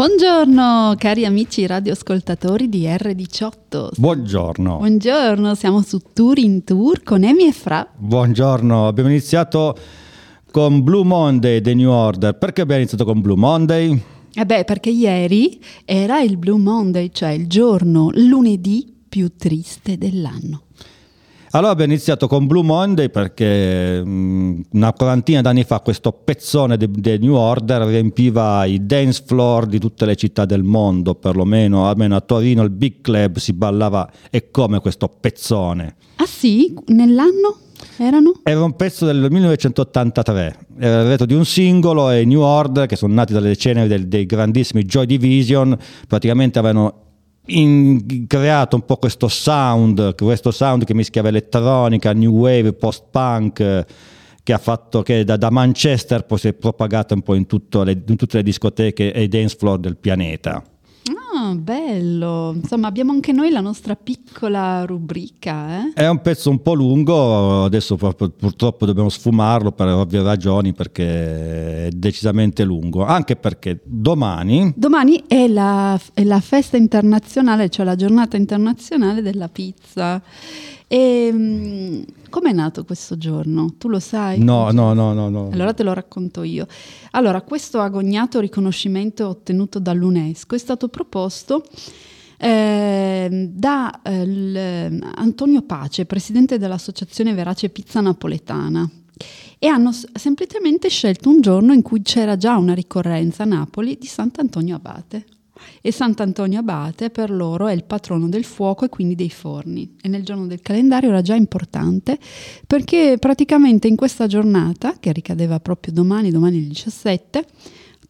Buongiorno cari amici radioascoltatori di R18. Buongiorno. Buongiorno, siamo su Tour in Tour con Emi e Fra. Buongiorno, abbiamo iniziato con Blue Monday The New Order. Perché abbiamo iniziato con Blue Monday? Eh beh, perché ieri era il Blue Monday, cioè il giorno lunedì più triste dell'anno. Allora abbiamo iniziato con Blue Monday perché mh, una quarantina d'anni fa questo pezzone del New Order riempiva i dance floor di tutte le città del mondo, perlomeno almeno a Torino il Big Club si ballava e come questo pezzone. Ah sì? Nell'anno? Erano? Era un pezzo del 1983, era il retro di un singolo e New Order, che sono nati dalle ceneri dei grandissimi Joy Division, praticamente avevano in, creato un po' questo sound, questo sound che mischiava elettronica, new wave, post-punk, che ha fatto che da, da Manchester poi si è propagato un po' in, le, in tutte le discoteche e dance floor del pianeta. Ah, bello. Insomma, abbiamo anche noi la nostra piccola rubrica. Eh? È un pezzo un po' lungo, adesso purtroppo dobbiamo sfumarlo per ovvie ragioni perché è decisamente lungo, anche perché domani... Domani è la, è la festa internazionale, cioè la giornata internazionale della pizza. E ehm, com'è nato questo giorno? Tu lo sai? No, no, no, no, no. Allora te lo racconto io. Allora, questo agognato riconoscimento ottenuto dall'UNESCO è stato proposto eh, da eh, Antonio Pace, presidente dell'Associazione Verace Pizza Napoletana. E hanno semplicemente scelto un giorno in cui c'era già una ricorrenza a Napoli di Sant'Antonio Abate e Sant'Antonio Abate per loro è il patrono del fuoco e quindi dei forni e nel giorno del calendario era già importante perché praticamente in questa giornata che ricadeva proprio domani, domani il 17,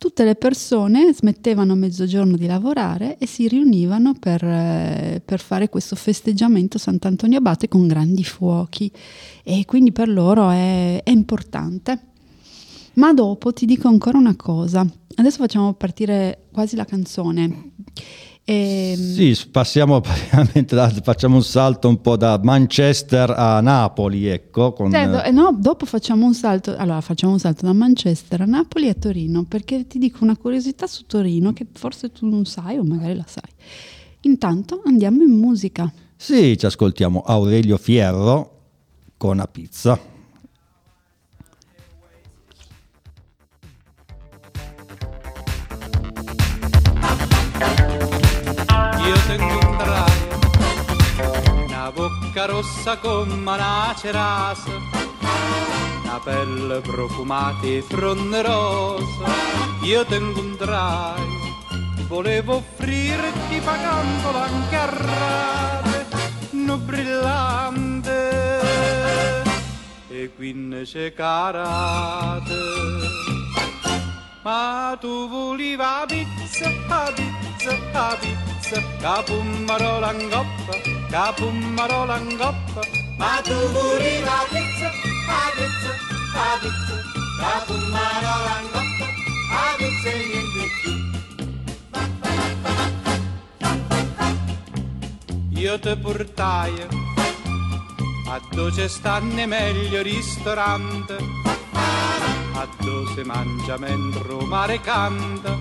tutte le persone smettevano a mezzogiorno di lavorare e si riunivano per, eh, per, fare questo festeggiamento Sant'Antonio Abate con grandi fuochi e quindi per loro è, è importante. Ma dopo ti dico ancora una cosa, adesso facciamo partire quasi la canzone. E... Ehm, sì, passiamo da, facciamo un salto un po' da Manchester a Napoli, ecco. Con... Cioè, do, no, dopo facciamo un salto, allora facciamo un salto da Manchester a Napoli e a Torino, perché ti dico una curiosità su Torino che forse tu non sai o magari la sai. Intanto andiamo in musica. Sì, ci ascoltiamo Aurelio Fierro con la pizza. Bocca rossa come una cerasa, una pelle profumata e fronte rosa, io ti incontrai, volevo offrirti pagando anche a rate, no brillante, e quindi c'è carate. Ma tu volevi la pizza, la pizza, la pizza, capummarola in coppa, capummarola in coppa. Ma tu volevi la pizza, la pizza, la pizza, capummarola in coppa, la pizza e niente più. Io ti portai a dove stanno meglio ristorante, a dove mangia mentre mare canta,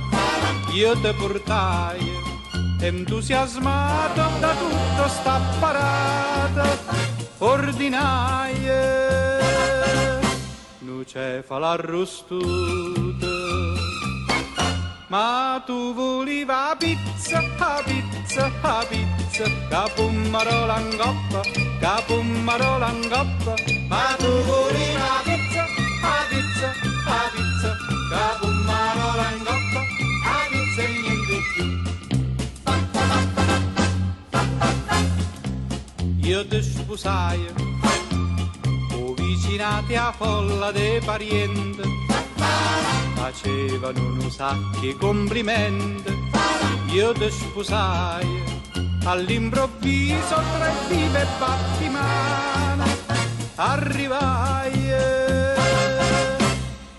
io ti portai entusiasmato da tutto sta parata ordinaie nu c'è fa l'arrostuta ma tu volevi la pizza, la pizza, la pizza, capummarola in coppa, capummarola in coppa, ma tu volevi la pizza, la pizza, la pizza, capummarola ti sposai, o vicinati a folla dei parenti, facevano un sacchi complimenti, io ti sposai, all'improvviso tra vive battimano, arrivai,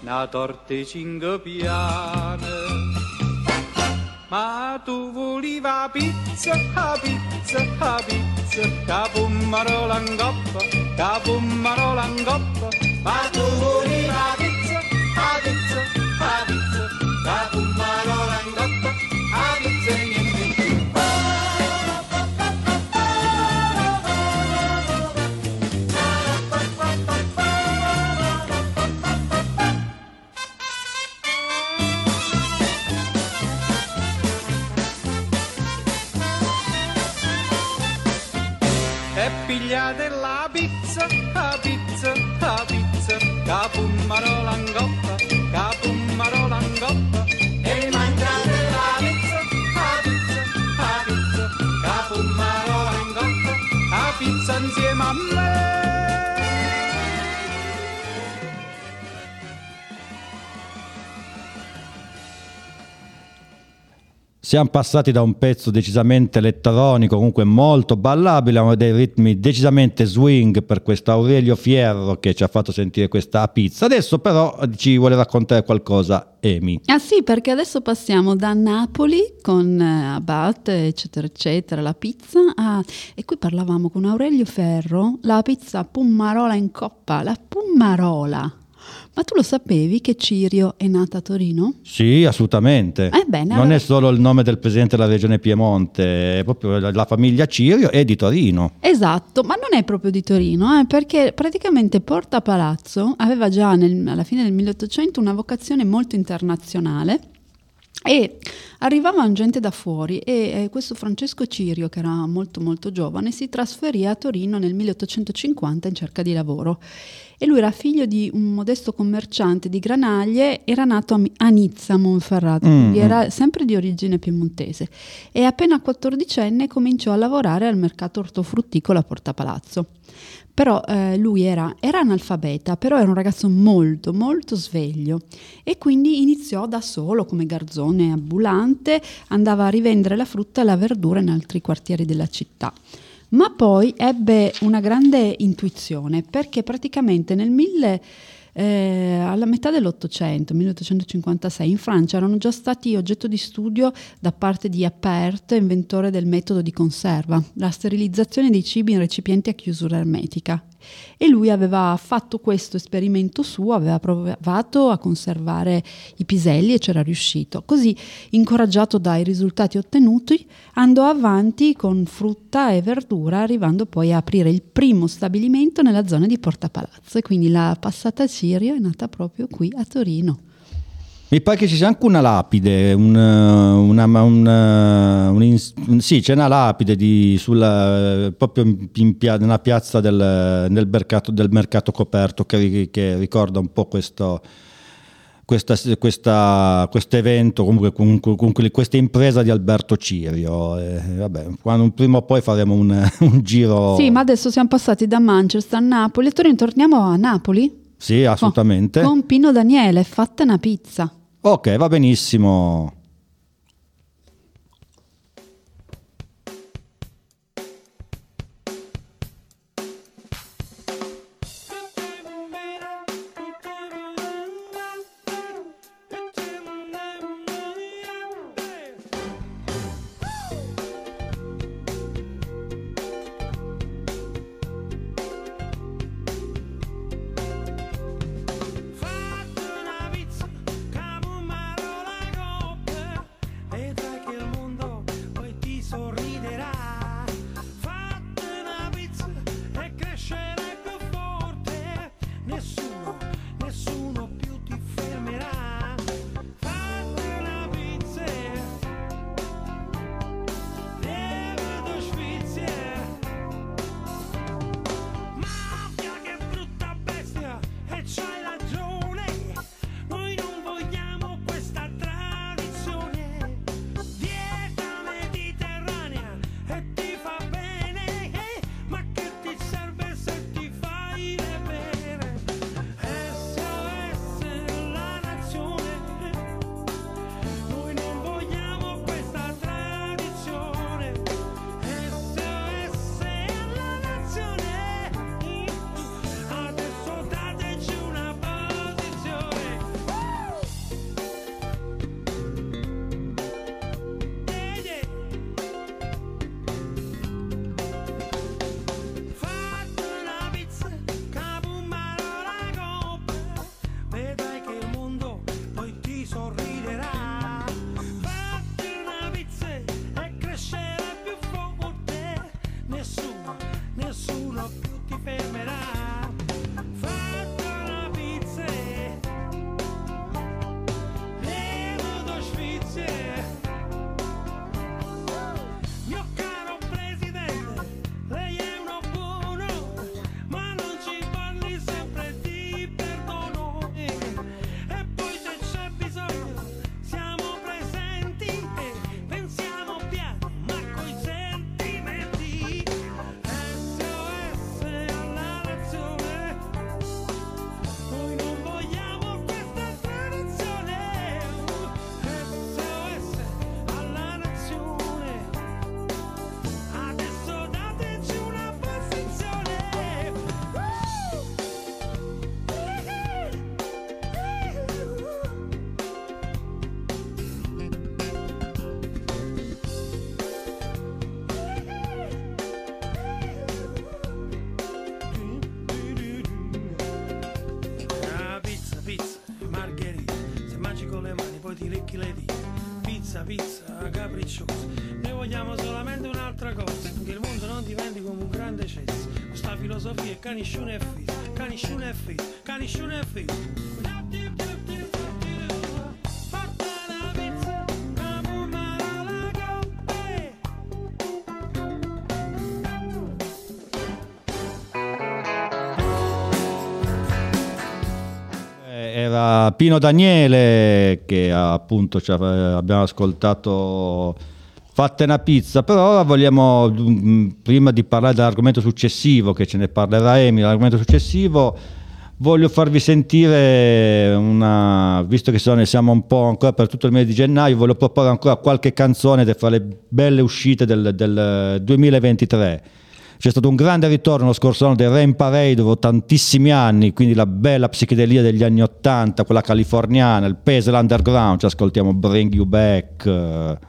una torte cinque piane. Ma tu volevi pizza, pizza, pizza, coppa, capummarola in coppa, ma tu volevi la pizza, la pizza, la pizza, capummarola in pigliate la pizza, la pizza, la pizza, coppa, capummarola in coppa. E mangiate la pizza, la pizza, la pizza, capummarola in coppa. La pizza insieme a me. Siamo passati da un pezzo decisamente elettronico, comunque molto ballabile, a dei ritmi decisamente swing per questo Aurelio Fierro che ci ha fatto sentire questa pizza. Adesso però ci vuole raccontare qualcosa Emi. Ah sì, perché adesso passiamo da Napoli con eh, Abate, eccetera, eccetera, la pizza. a- e qui parlavamo con Aurelio Ferro, la pizza Pummarola in coppa, la Pummarola. Ma tu lo sapevi che Cirio è nata a Torino? Sì, assolutamente. Eh bene, non allora- è solo il nome del presidente della regione Piemonte, è proprio la, famiglia Cirio è di Torino. Esatto, ma non è proprio di Torino, eh, perché praticamente Porta Palazzo aveva già nel- alla fine del 1800 una vocazione molto internazionale e arrivavano gente da fuori e eh, questo Francesco Cirio, che era molto molto giovane, si trasferì a Torino nel 1850 in cerca di lavoro. E lui era figlio di un modesto commerciante di granaglie, era nato a, a Nizza, Monferrato, Mm, quindi mm. era sempre di origine piemontese. E appena 14enne cominciò a lavorare al mercato ortofrutticolo a Porta Palazzo. Però eh, lui era, era analfabeta, però era un ragazzo molto, molto sveglio e quindi iniziò da solo come garzone ambulante, andava a rivendere la frutta e la verdura in altri quartieri della città. Ma poi ebbe una grande intuizione perché praticamente nel 1000 eh, alla metà dell'Ottocento, 1856, in Francia erano già stati oggetto di studio da parte di Appert, inventore del metodo di conserva, la sterilizzazione dei cibi in recipienti a chiusura ermetica. E lui aveva fatto questo esperimento suo, aveva provato a conservare i piselli e c'era riuscito. Così, incoraggiato dai risultati ottenuti, andò avanti con frutta e verdura, arrivando poi a aprire il primo stabilimento nella zona di Porta Palazzo. E quindi la passata Cirio è nata proprio qui a Torino. Mi pare che ci sia anche una lapide, un, eh, una, un, un sì, c'è una lapide di, sulla, proprio in, pia- nella piazza del, del mercato, del mercato coperto che, che ricorda un po' questo, questo evento, comunque, comunque- comunque questa impresa di Alberto Cirio. Eh, vabbè, quando prima o poi faremo un, un giro. Sì, ma adesso siamo passati da Manchester a Napoli. Torino torniamo a Napoli? Sì, assolutamente. Con Pino Daniele, fatta una pizza. Ok, va benissimo. Filosofia è caniscione e fit, caniscione e fit, caniscione e fit. Fatta la pizza, capumara la coppe. Eh, Era Pino Daniele che appunto ci abbiamo ascoltato Fatte una pizza, però ora vogliamo, mm, prima di parlare dell'argomento successivo, che ce ne parlerà Emi, l'argomento successivo, voglio farvi sentire una, visto che sono- siamo un po' ancora per tutto il mese di gennaio, voglio proporre ancora qualche canzone fra le belle uscite del, del 2023. C'è stato un grande ritorno lo scorso anno del Rain Parade dopo tantissimi anni, quindi la bella psichedelia degli anni 80, quella californiana, il peso dell'underground, ci ascoltiamo Bring You Back.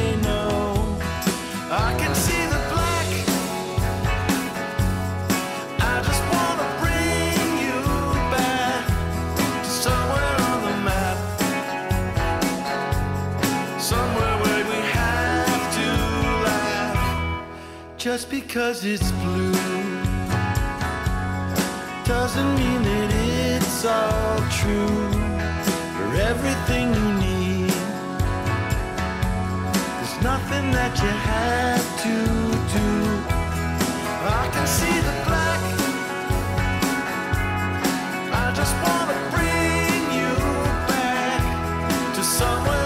Just because it's blue doesn't mean that it's all true. For everything you need, there's nothing that you have to do. I can see the black. I just wanna bring you back to somewhere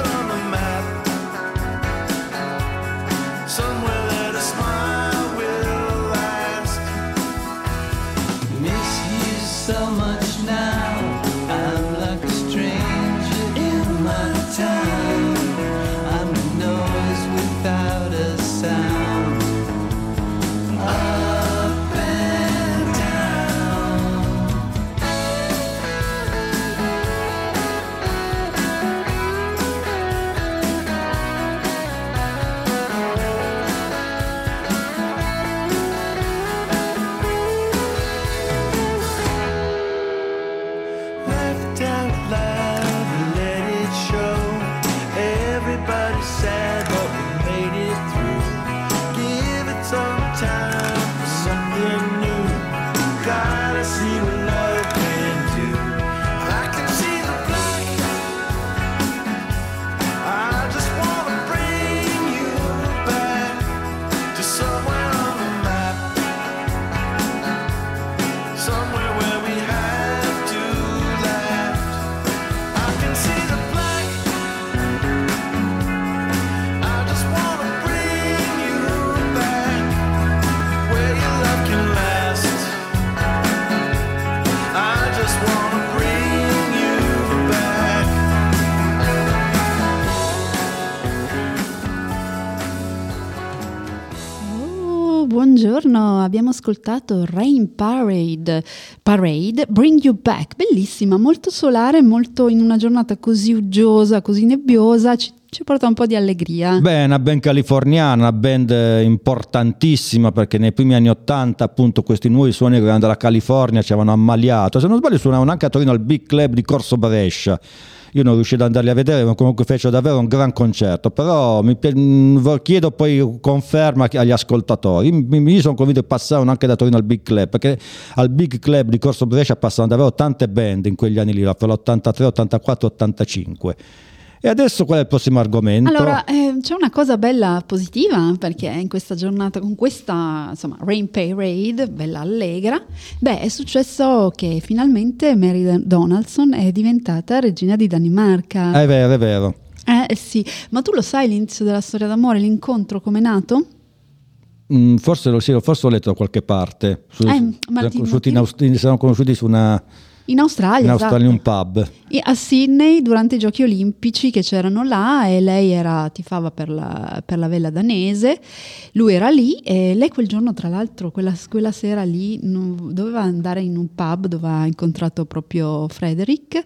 ascoltato Rain Parade, Parade, Bring You Back, bellissima, molto solare, molto in una giornata così uggiosa, così nebbiosa, ci, ci porta un po' di allegria. Beh, una band californiana, una band eh, importantissima perché nei primi anni 80 appunto questi nuovi suoni che venivano dalla California ci avevano ammaliato. Se non sbaglio suonavano anche a Torino al Big Club di Corso Brescia. Io non riuscito ad andarli a vedere, ma comunque fecero davvero un gran concerto. Però mi vo- chiedo poi conferma agli ascoltatori. Mi sono convinto che passavano anche da Torino al Big Club, perché al Big Club di Corso Brescia passavano davvero tante band in quegli anni lì, fra l'83, 84, 85. E adesso qual è il prossimo argomento? Allora, eh, c'è una cosa bella positiva perché in questa giornata, con questa insomma, Rain Parade, bella allegra, beh, è successo che finalmente Mary Donaldson è diventata regina di Danimarca. È vero, è vero. Eh sì, ma tu lo sai l'inizio della storia d'amore, l'incontro com'è nato? Mm, forse, lo, sì, forse l'ho letto da qualche parte. Su, Eh, su- ma ti- siamo, conosciuti in ti- Aust- siamo conosciuti su una, In Australia, in Australia in esatto. un pub. E a Sydney durante i giochi olimpici che c'erano là e lei era, tifava per la, per la vela danese, lui era lì e lei quel giorno tra l'altro quella, quella sera lì non- doveva andare in un pub dove ha incontrato proprio Frederick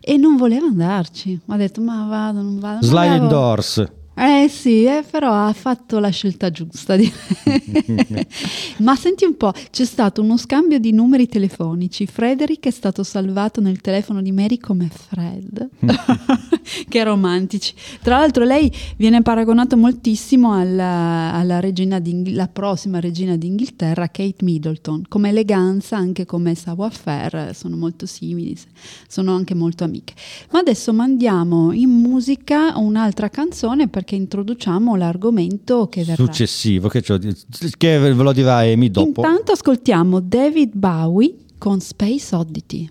e non voleva andarci, ha detto ma vado, non vado. Sliding avevo- doors. Eh sì, eh, però ha fatto la scelta giusta. di- Ma senti un po', c'è stato uno scambio di numeri telefonici. Frederick è stato salvato nel telefono di Mary come Fred. che romantici. Tra l'altro lei viene paragonata moltissimo alla, alla regina la prossima regina d'Inghilterra, Kate Middleton. Come eleganza, anche come savoir-faire, sono molto simili, sono anche molto amiche. Ma adesso mandiamo in musica un'altra canzone perché introduciamo l'argomento che verrà. Successivo, che, che ve lo dirà Amy dopo. Intanto ascoltiamo David Bowie con Space Oddity.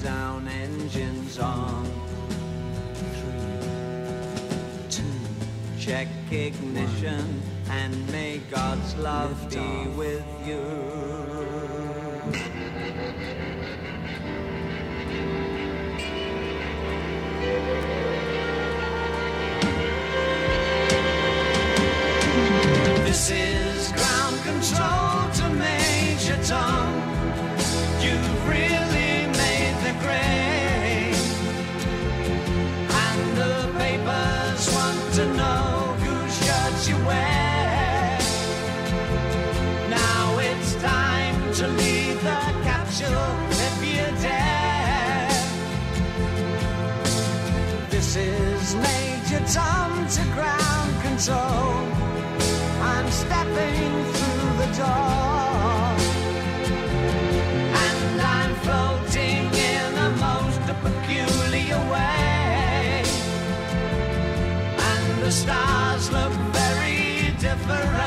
Countdown engines on. Three, two. Check ignition and may God's love be with you. Stars look very different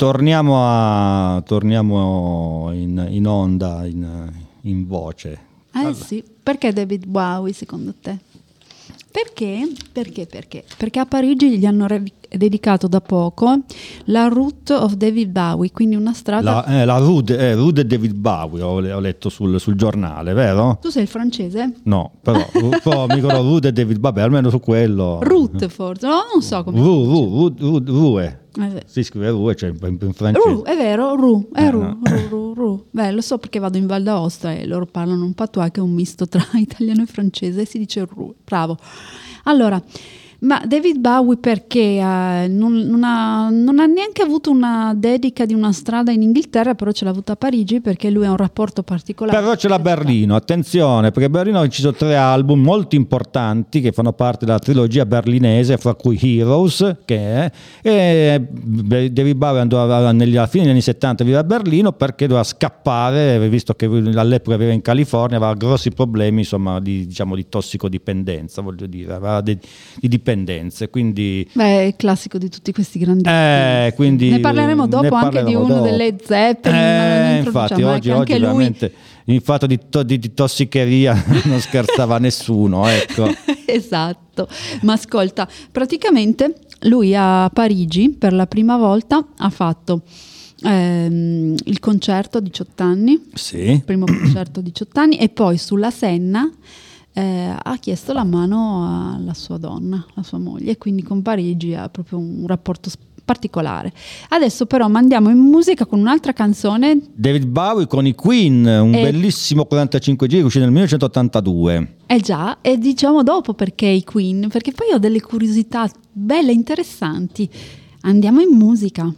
torniamo, a, torniamo in, in onda, in, in voce. Eh sì, perché David Bowie secondo te? Perché? Perché? Perché? Perché a Parigi gli hanno re- dedicato da poco la Route of David Bowie, quindi una strada... La, eh, la Rude, eh, David Bowie, ho, ho letto sul, sul giornale, vero? Tu sei il francese? No, però, però mi ricordo Rude David Bowie, almeno su quello. Route forse, no, non so come... Ru, Ru, Ru, Ru, Rue. Eh, Si scrive Rue, cioè in, in francese. Ru, è vero, Ru, è Eh, Ru, no. Ru, Ru, Ru. Beh, lo so perché vado in Val d'Aosta e loro parlano un patois che è un misto tra italiano e francese e si dice Ru. Bravo. Allora, ma David Bowie perché eh, non, non ha, non ha neanche avuto una dedica di una strada in Inghilterra, però ce l'ha avuta a Parigi perché lui ha un rapporto particolare. Però la con questa Berlino, attenzione, perché Berlino ha inciso tre album molto importanti che fanno parte della trilogia berlinese, fra cui Heroes, che è, e David Bowie andò a- negli- alla fine degli anni 70 a vivere a Berlino perché doveva scappare, visto che all'epoca viveva in California, aveva grossi problemi insomma, di, diciamo, di tossicodipendenza, voglio dire, aveva de- di dipendenze, quindi... Beh, è il classico di tutti questi grandi Eh, quindi Ne parleremo dopo ne anche di parleremo uno dopo. delle Zeppelin. Eh, infatti, oggi, oggi lui veramente in fatto di, to- di- di tossicheria non scherzava nessuno, ecco. esatto. Ma ascolta, praticamente lui a Parigi per la prima volta ha fatto ehm, il concerto a 18 anni, Sì. il primo concerto a 18 anni, e poi sulla Senna eh, ha chiesto la mano alla sua donna, la sua moglie, e quindi con Parigi ha proprio un rapporto particolare. Adesso però mandiamo in musica con un'altra canzone David Bowie con i Queen, un Eh. bellissimo 45 giri uscito nel 1982. Eh già, e diciamo dopo perché i Queen, perché poi ho delle curiosità belle, interessanti. Andiamo in musica.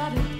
started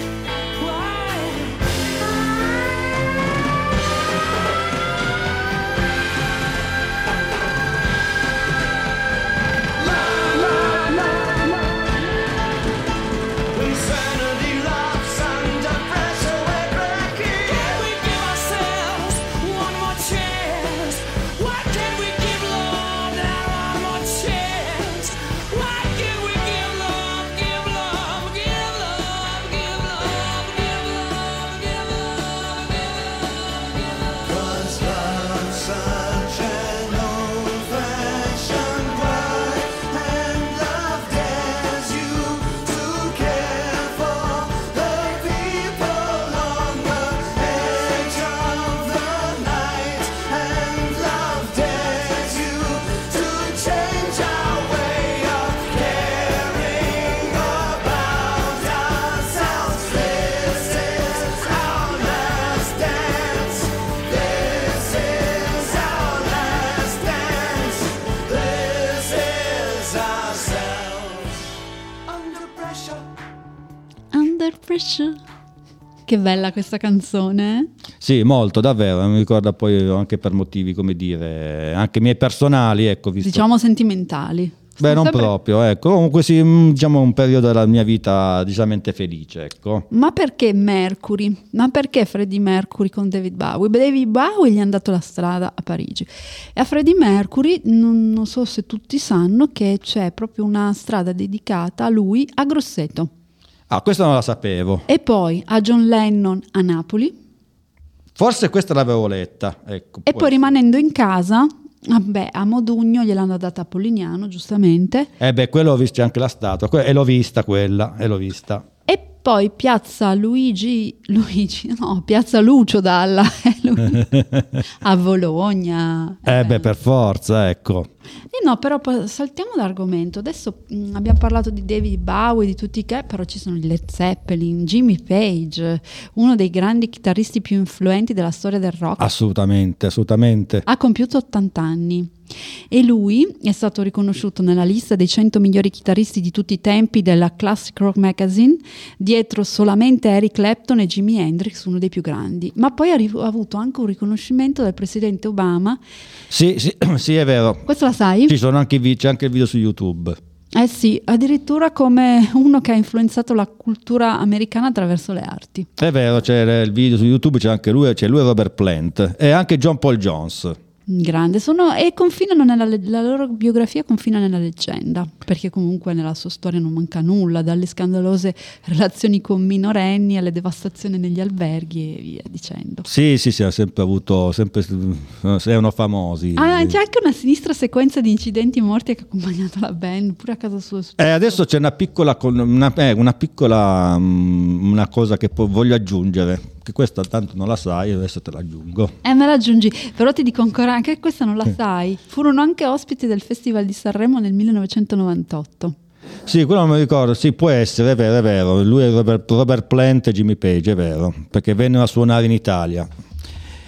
Pressure. Che bella questa canzone. eh? Sì, molto, davvero, mi ricorda poi anche per motivi, come dire, anche miei personali, ecco, visto... Diciamo sentimentali. Beh, non sempre- proprio, ecco, comunque sì, mm, diciamo un periodo della mia vita decisamente felice, ecco. Ma perché Mercury? Ma perché Freddie Mercury con David Bowie? David Bowie gli hanno dato la strada a Parigi. E a Freddie Mercury, non, non so se tutti sanno, che c'è proprio una strada dedicata a lui a Grosseto. Ah, questa non la sapevo. E poi a John Lennon a Napoli. Forse questa l'avevo letta, ecco. E poi rimanendo in casa, vabbè, a Modugno gliel'hanno data a Polignano, giustamente. Eh beh, quello ho visto anche la statua, e l'ho vista quella, e l'ho vista. E poi piazza Luigi, Luigi, no, piazza Lucio Dalla eh, a Bologna. Eh beh, per forza, ecco. Eh no, però saltiamo l'argomento. Adesso mh, abbiamo parlato di David Bowie, di tutti che, però ci sono Led Zeppelin, Jimmy Page, uno dei grandi chitarristi più influenti della storia del rock. Assolutamente, assolutamente. Ha compiuto 80 anni e lui è stato riconosciuto nella lista dei 100 migliori chitarristi di tutti i tempi della Classic Rock Magazine, dietro solamente Eric Clapton e Jimi Hendrix, uno dei più grandi. Ma poi ha, avuto anche un riconoscimento dal presidente Obama. Sì, sì, sì, è vero. Questo la sai? Ci sono anche c'è anche il video su YouTube. Eh sì, addirittura come uno che ha influenzato la cultura americana attraverso le arti. È vero, c'è il video su YouTube, c'è anche lui, c'è lui e Robert Plant e anche John Paul Jones. Grande, sono, e confinano nella la loro biografia confina nella leggenda, perché comunque nella sua storia non manca nulla, dalle scandalose relazioni con minorenni alle devastazioni negli alberghi e via dicendo. Sì, sì, sì, ha sempre avuto, sempre, erano famosi. Ah, c'è anche una sinistra sequenza di incidenti morti che ha accompagnato la band, pure a casa sua. Eh, adesso c'è una piccola, una, eh, una piccola mm, una cosa che voglio aggiungere, che questa tanto non la sai, adesso te la aggiungo. Eh, me la aggiungi, però ti dico ancora anche questa non la sai. Furono anche ospiti del Festival di Sanremo nel 1998. Sì, quello non mi ricordo, sì, può essere, è vero, è vero. Lui è Robert, Robert Plant e Jimmy Page, è vero, perché vennero a suonare in Italia.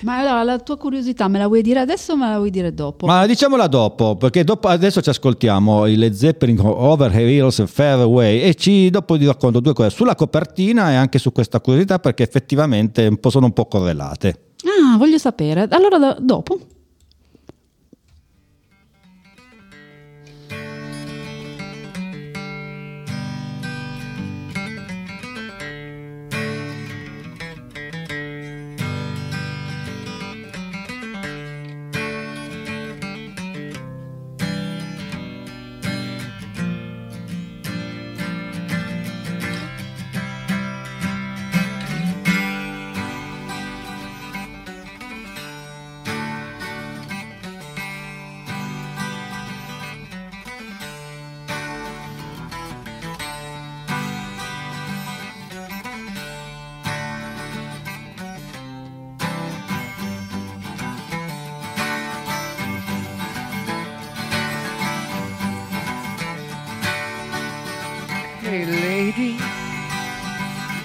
Ma allora la tua curiosità me la vuoi dire adesso o me la vuoi dire dopo? Ma diciamola dopo, perché dopo, adesso ci ascoltiamo il Led Zeppelin Over Hills Away e ci, dopo ti racconto due cose sulla copertina e anche su questa curiosità perché effettivamente un sono un po' correlate. Ah, voglio sapere. Allora dopo.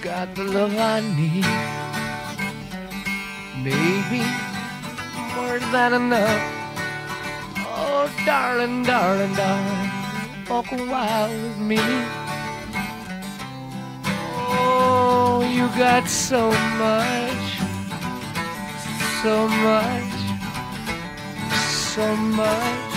Got the love I need. Maybe more than enough. Oh, darling, darling, darling, walk a while with me. Oh, you got so much, so much, so much.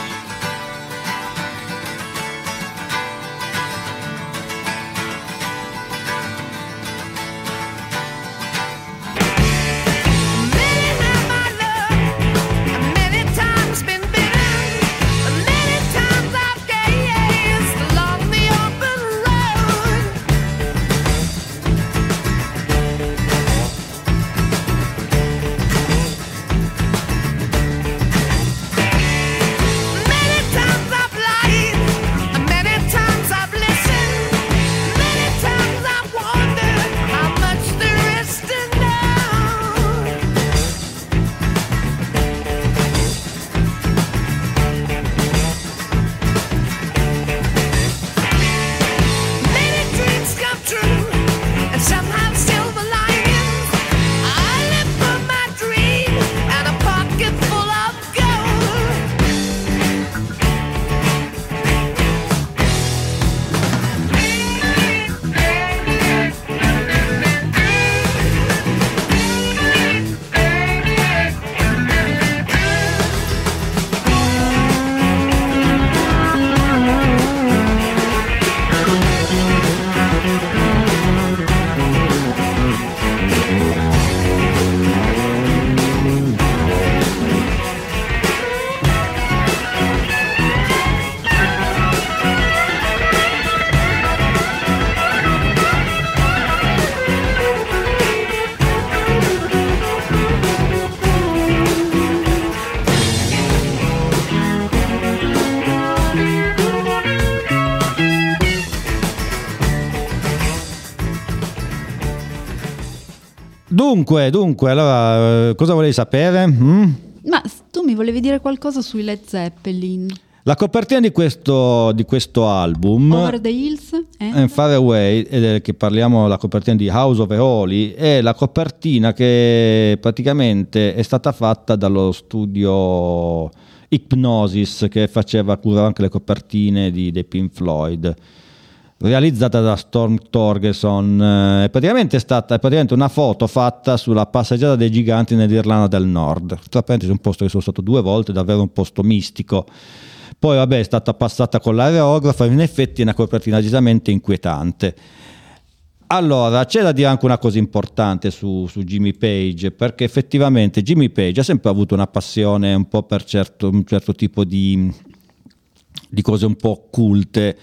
Dunque, dunque, allora, eh, cosa volevi sapere? Mm? Ma tu mi volevi dire qualcosa sui Led Zeppelin? La copertina di questo, di questo album Over the Hills? Eh? and Far Away, è che parliamo la copertina di House of Holy, è la copertina che praticamente è stata fatta dallo studio Hypnosis che faceva curare anche le copertine di, dei Pink Floyd realizzata da Storm Torgerson eh, è praticamente stata è praticamente una foto fatta sulla passeggiata dei giganti nell'Irlanda del Nord. Tra parentesi un posto che sono stato due volte davvero un posto mistico. Poi vabbè è stata passata con l'aerografa in effetti è una copertina decisamente inquietante. Allora, c'è da dire anche una cosa importante su, su Jimmy Page, perché effettivamente Jimmy Page ha sempre avuto una passione un po' per certo, un certo tipo di, di cose un po' occulte.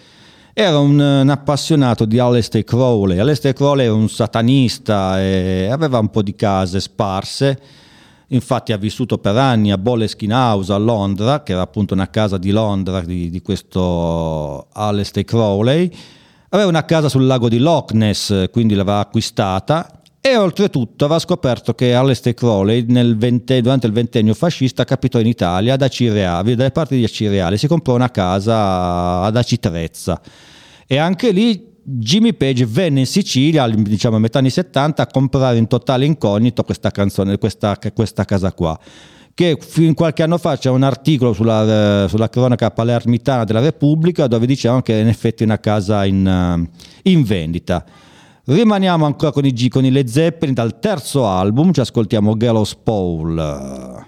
Era un, un appassionato di Aleister Crowley. Aleister Crowley era un satanista e aveva un po' di case sparse. Infatti ha vissuto per anni a Boleskine House a Londra, che era appunto una casa di Londra di, di questo Aleister Crowley. Aveva una casa sul lago di Loch Ness, quindi l'aveva acquistata e oltretutto aveva scoperto che Aleister Crowley vente- durante il ventennio fascista capitò in Italia ad Acireale, dalle parti di Acireale, si comprò una casa ad Acitrezza e anche lì Jimmy Page venne in Sicilia, diciamo a metà anni 70, a comprare in totale incognito questa canzone, questa, questa casa qua. Che fin qualche anno fa c'era un articolo sulla, sulla cronaca palermitana della Repubblica dove dicevano che in effetti è una casa in, in vendita. Rimaniamo ancora con i, G- con i Led Zeppelin dal terzo album, ci ascoltiamo Gallows Paul.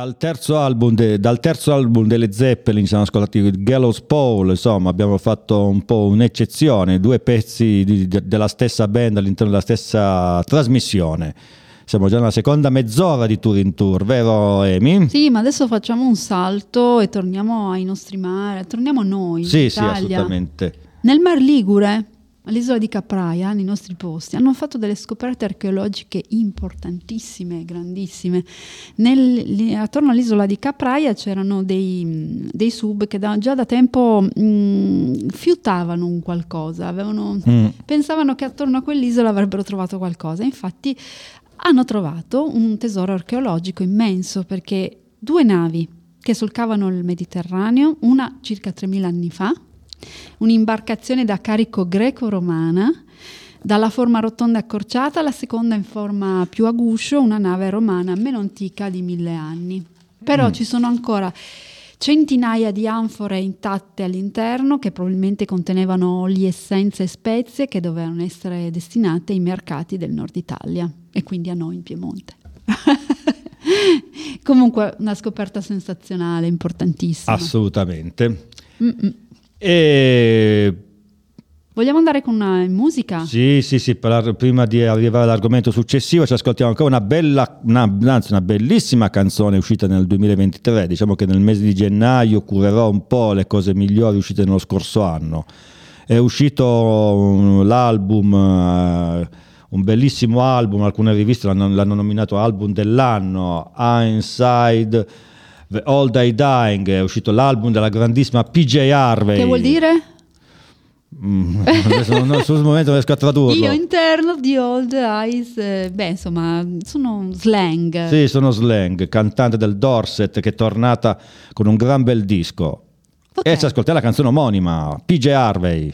Dal terzo, album de- dal terzo album delle Zeppelin siamo ascoltati Gallows Pole, insomma abbiamo fatto un po' un'eccezione, due pezzi di- de- della stessa band all'interno della stessa trasmissione. Siamo già nella seconda mezz'ora di Tour in Tour, vero Emi? Sì, ma adesso facciamo un salto e torniamo ai nostri mari, torniamo a noi. in Sì, sì, Italia. assolutamente. Nel Mar Ligure, all'isola di Capraia, nei nostri posti, hanno fatto delle scoperte archeologiche importantissime, grandissime. Nel- attorno all'isola di Capraia c'erano dei, dei sub che da- già da tempo mh, fiutavano un qualcosa, avevano- Mm. pensavano che attorno a quell'isola avrebbero trovato qualcosa. Infatti hanno trovato un tesoro archeologico immenso perché due navi che solcavano il Mediterraneo, una circa 3000 anni fa, un'imbarcazione da carico greco-romana, dalla forma rotonda accorciata, la seconda in forma più a guscio, una nave romana meno antica di mille anni. Però ci sono ancora centinaia di anfore intatte all'interno che probabilmente contenevano oli, essenze e spezie che dovevano essere destinate ai mercati del nord Italia e quindi a noi in Piemonte. Comunque una scoperta sensazionale, importantissima. Assolutamente. Mm-mm. E Vogliamo andare con una musica? Sì, sì, sì, per- prima di arrivare all'argomento successivo ci ascoltiamo ancora una bella, una, anzi una bellissima canzone uscita nel 2023, diciamo che nel mese di gennaio curerò un po' le cose migliori uscite nello scorso anno. È uscito um, l'album, eh, un bellissimo album, alcune riviste l'hanno, l'hanno nominato album dell'anno, Inside the All Day Dying, è uscito l'album della grandissima PJ Harvey. Che vuol dire? Mm, adesso non, sul momento riesco a tradurlo. Io interno di Old Eyes, eh, beh insomma sono slang. Sì, sono Slang, cantante del Dorset che è tornata con un gran bel disco. Ok. E ci ascoltiamo la canzone omonima, PJ Harvey.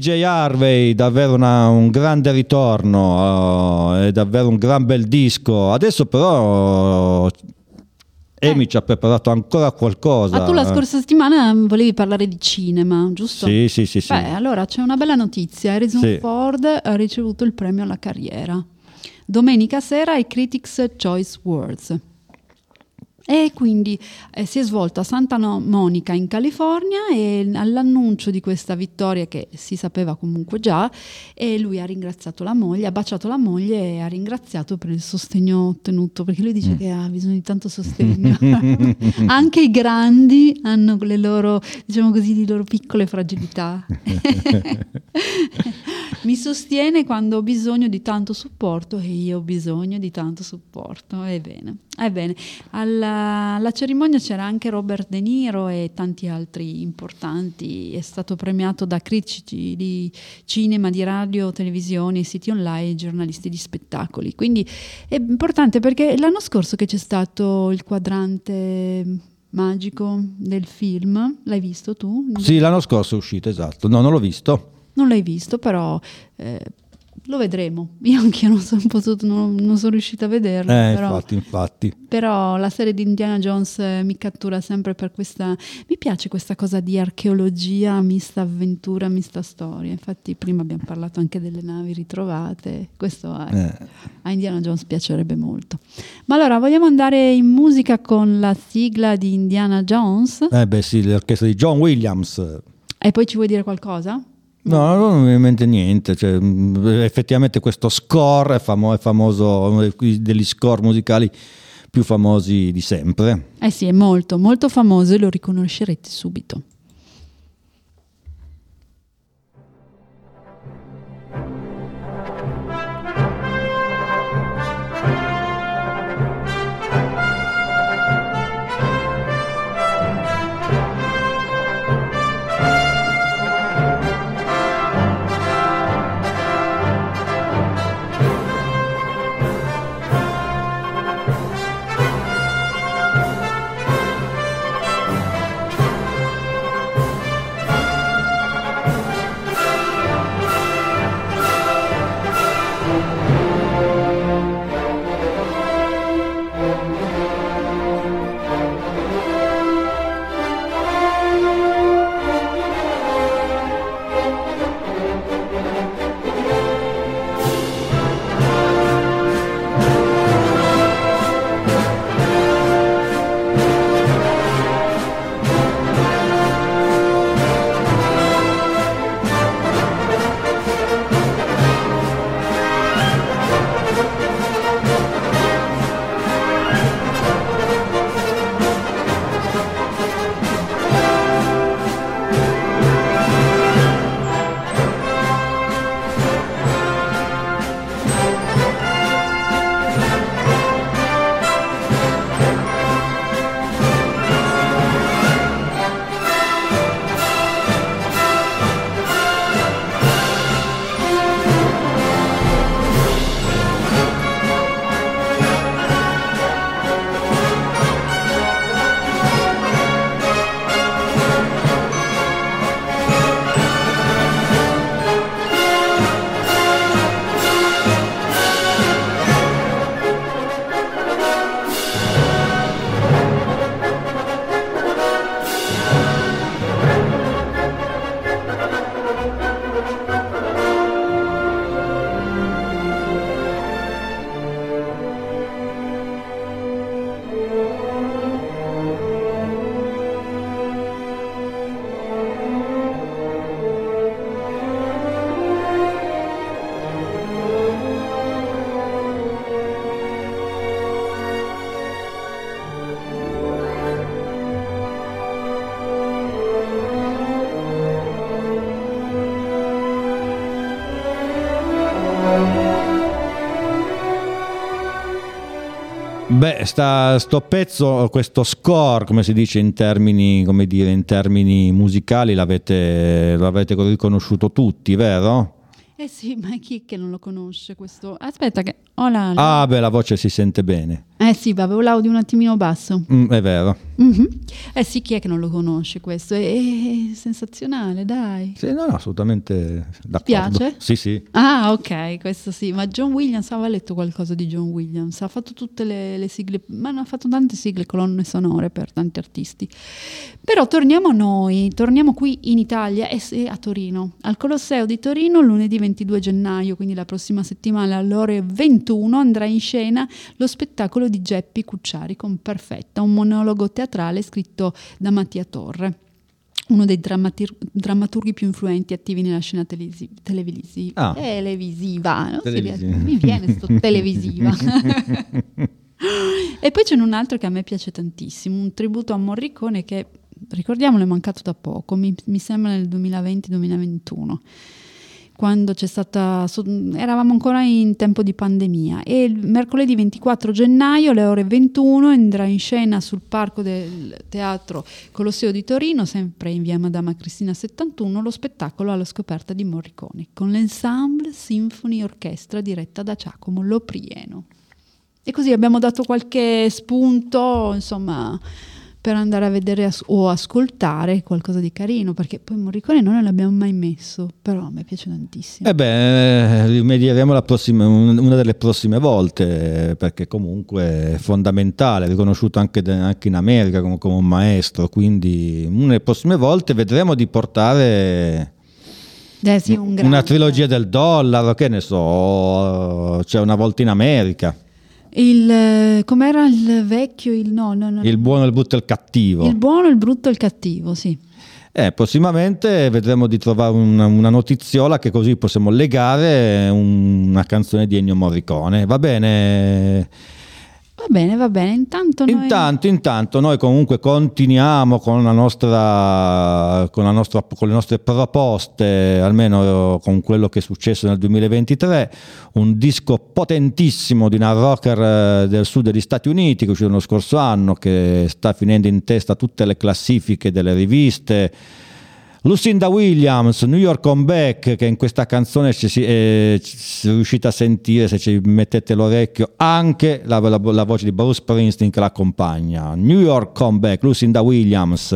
PJ Harvey, davvero una- un grande ritorno, eh, è davvero un gran bel disco. Adesso però Amy ci ha preparato ancora qualcosa. Ma tu la scorsa settimana volevi parlare di cinema, giusto? Sì, sì, sì, sì. Beh, allora c'è una bella notizia. Harrison Sì. Ford ha ricevuto il premio alla carriera. Domenica sera ai Critics' Choice Awards. E quindi eh, si è svolto a Santa Monica in California e all'annuncio di questa vittoria che si sapeva comunque già, e lui ha ringraziato la moglie, ha baciato la moglie e ha ringraziato per il sostegno ottenuto, perché lui dice che ha bisogno di tanto sostegno. Anche i grandi hanno le loro, diciamo così, le loro piccole fragilità. Mi sostiene quando ho bisogno di tanto supporto e io ho bisogno di tanto supporto. Ebbene, ebbene. Alla, alla cerimonia c'era anche Robert De Niro e tanti altri importanti. È stato premiato da critici di cinema, di radio, televisione, siti online, giornalisti di spettacoli. Quindi è importante perché l'anno scorso che c'è stato il quadrante magico del film, l'hai visto tu? Sì, l'anno scorso è uscito, esatto. No, non l'ho visto. Non l'hai visto, però eh, lo vedremo. Io anche non sono, potuto, non, non sono riuscita a vederlo. Eh, però, infatti, infatti. però la serie di Indiana Jones eh, mi cattura sempre per questa... Mi piace questa cosa di archeologia, mista avventura, mista storia. Infatti prima abbiamo parlato anche delle navi ritrovate. Questo a, Eh. a Indiana Jones piacerebbe molto. Ma allora, vogliamo andare in musica con la sigla di Indiana Jones? Eh beh sì, l'orchestra di John Williams. E poi ci vuoi dire qualcosa? No, non mi viene in mente niente. Cioè, mh, effettivamente questo score è, famo- è famoso, uno degli score musicali più famosi di sempre. Eh sì, è molto, molto famoso e lo riconoscerete subito. Beh, sta, sto pezzo, questo score, come si dice in termini, come dire, in termini musicali, l'avete, l'avete riconosciuto tutti, vero? Eh sì, ma chi è che non lo conosce questo? Aspetta che ho la... la- Ah, beh, la voce si sente bene. Eh sì, avevo l'audio un attimino basso. Mm, è vero. Mhm. Eh sì, chi è che non lo conosce questo? È, è sensazionale, dai. Sì, no, no, assolutamente d'accordo. piace? Sì, sì. Ah, ok, questo sì. Ma John Williams aveva letto qualcosa di John Williams. Ha fatto tutte le, le sigle, ma ha fatto tante sigle, colonne sonore per tanti artisti. Però torniamo a noi, torniamo qui in Italia e a Torino, al Colosseo di Torino, lunedì 22 gennaio, quindi la prossima settimana alle ore 21 andrà in scena lo spettacolo di Geppi Cucciari con Perfetta, un monologo teatrale scritto da Mattia Torre uno dei drammatir- drammaturghi più influenti attivi nella scena telesi- televisiva. Ah. televisiva, no? Si Televisiva. mi viene sto televisiva. e poi c'è un altro che a me piace tantissimo, un tributo a Morricone che, ricordiamolo, è mancato da poco, mi, mi sembra nel 2020-2021 quando c'è stata, eravamo ancora in tempo di pandemia e il mercoledì 24 gennaio alle ore 21 andrà in scena sul parco del teatro Colosseo di Torino, sempre in via Madama Cristina 71, lo spettacolo alla scoperta di Morricone con l'ensemble Symphony Orchestra diretta da Giacomo Loprieno. E così abbiamo dato qualche spunto, insomma, per andare a vedere as- o ascoltare qualcosa di carino, perché poi Morricone non l'abbiamo mai messo, però a me piace tantissimo. Eh beh, rimedieremo la prossima- un- una delle prossime volte, eh, perché comunque è fondamentale, è riconosciuto anche, anche in America come, come un maestro, quindi una delle prossime volte vedremo di portare Eh sì, un una trilogia del dollaro, che ne so, c'è una volta in America, Il, eh, com'era il vecchio, il no, no, no. il buono, il brutto e il cattivo. Il buono, il brutto e il cattivo, sì. Eh, prossimamente vedremo di trovare una, una notiziola che così possiamo legare un- una canzone di Ennio Morricone. Va bene? Va bene, va bene. Intanto noi... Intanto, intanto noi comunque continuiamo con, nostra, con, nostra- con le nostre proposte, almeno con quello che è successo nel 2023, un disco potentissimo di una rocker eh, del sud degli Stati Uniti che è uscito lo scorso anno, che sta finendo in testa tutte le classifiche delle riviste. Lucinda Williams, New York Comeback, che in questa canzone ci si, eh, ci riuscita a sentire, se ci mettete l'orecchio, anche la, la- la voce di Bruce Springsteen che l'accompagna. New York Comeback, Lucinda Williams.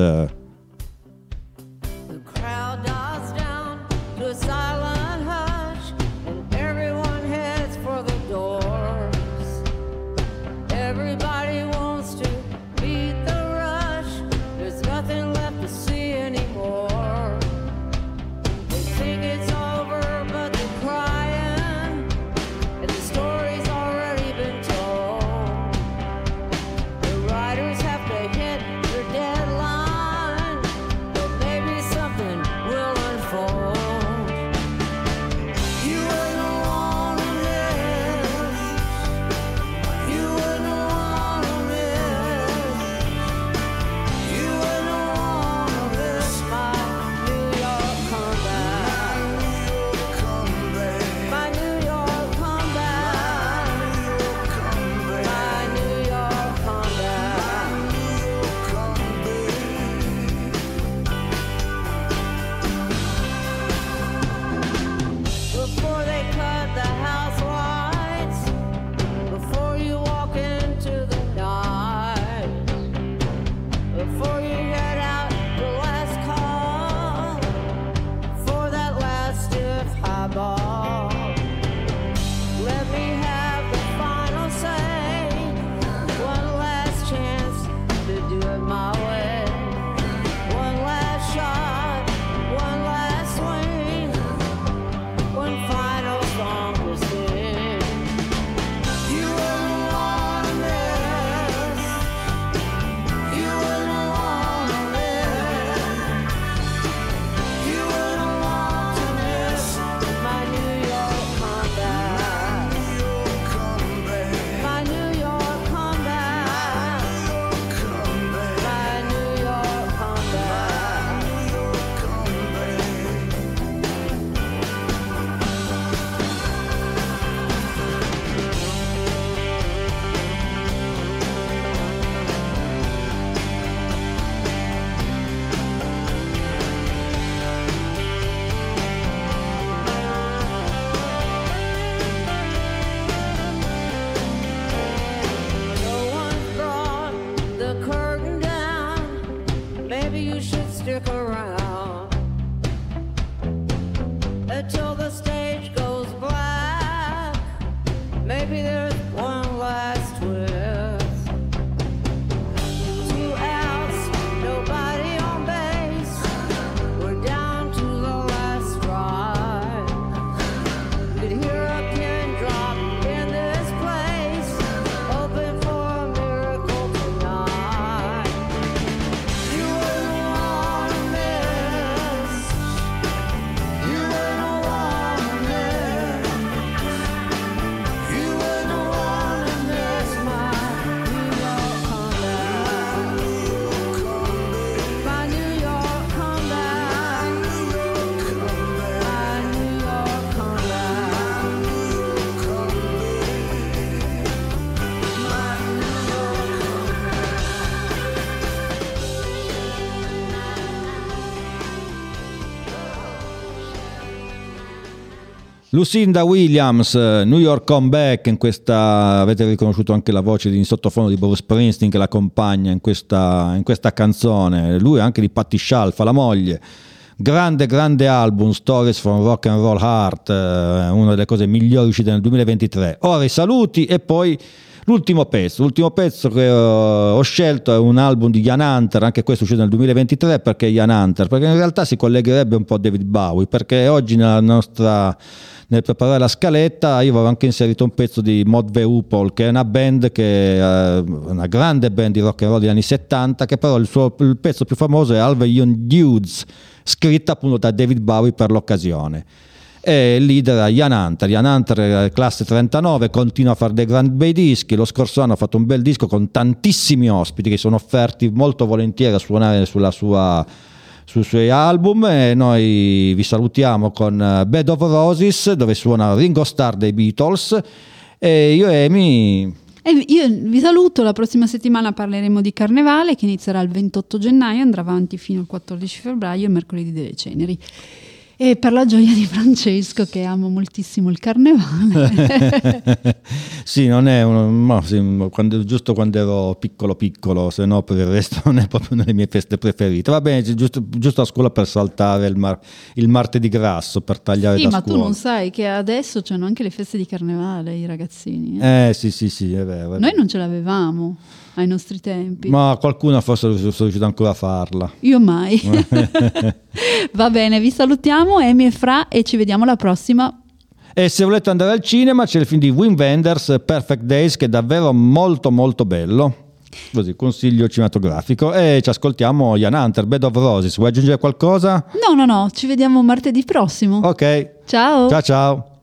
Lucinda Williams, eh, New York Comeback, in questa avete riconosciuto anche la voce in sottofondo di Bruce Springsteen che l'accompagna in questa, in questa canzone, lui anche di Patti Scialfa, la moglie. Grande, grande album, Stories from Rock and Roll Heart, eh, una delle cose migliori uscite nel 2023. Ora i saluti e poi l'ultimo pezzo. L'ultimo pezzo che eh, ho scelto è un album di Ian Hunter, anche questo uscito nel 2023 perché Ian Hunter, perché in realtà si collegherebbe un po' a David Bowie, perché oggi nella nostra nel preparare la scaletta io avevo anche inserito un pezzo di Mod Veupol che è una band che è una grande band di rock and roll degli anni 70 che però il suo il pezzo più famoso è Alve Young Dudes scritta appunto da David Bowie per l'occasione e il leader Ian Hunter. Ian Hunter è classe 39 continua a fare dei grandi bei dischi. Lo scorso anno ha fatto un bel disco con tantissimi ospiti che sono offerti molto volentieri a suonare sulla sua sui suoi album. E noi vi salutiamo con eh, Bed of Roses dove suona Ringo Starr dei Beatles. E io e Amy E io vi saluto, la prossima settimana parleremo di Carnevale che inizierà il 28 gennaio, andrà avanti fino al 14 febbraio, il mercoledì delle ceneri. E per la gioia di Francesco che amo moltissimo il Carnevale. sì, non è uno, ma sì, quando- giusto quando ero piccolo piccolo, se no per il resto non è proprio una delle mie feste preferite. Va bene, giusto, giusto a scuola per saltare il, mar- il martedì grasso, per tagliare sì, ma tu scuola. non sai che adesso c'hanno anche le feste di Carnevale i ragazzini. eh. Eh sì, sì, sì, è vero. è Noi vero. non ce l'avevamo ai nostri tempi. Ma qualcuno forse sono riuscito ancora a farla. Io mai. Va bene, vi salutiamo, Emi e Fra, e ci vediamo alla prossima. E se volete andare al cinema c'è il film di Wim Wenders, Perfect Days, che è davvero molto molto bello. Così, consiglio cinematografico. E ci ascoltiamo Ian Hunter, Bed of Roses. Vuoi aggiungere qualcosa? No, no, no, ci vediamo martedì prossimo. Ok. Ciao. Ciao ciao.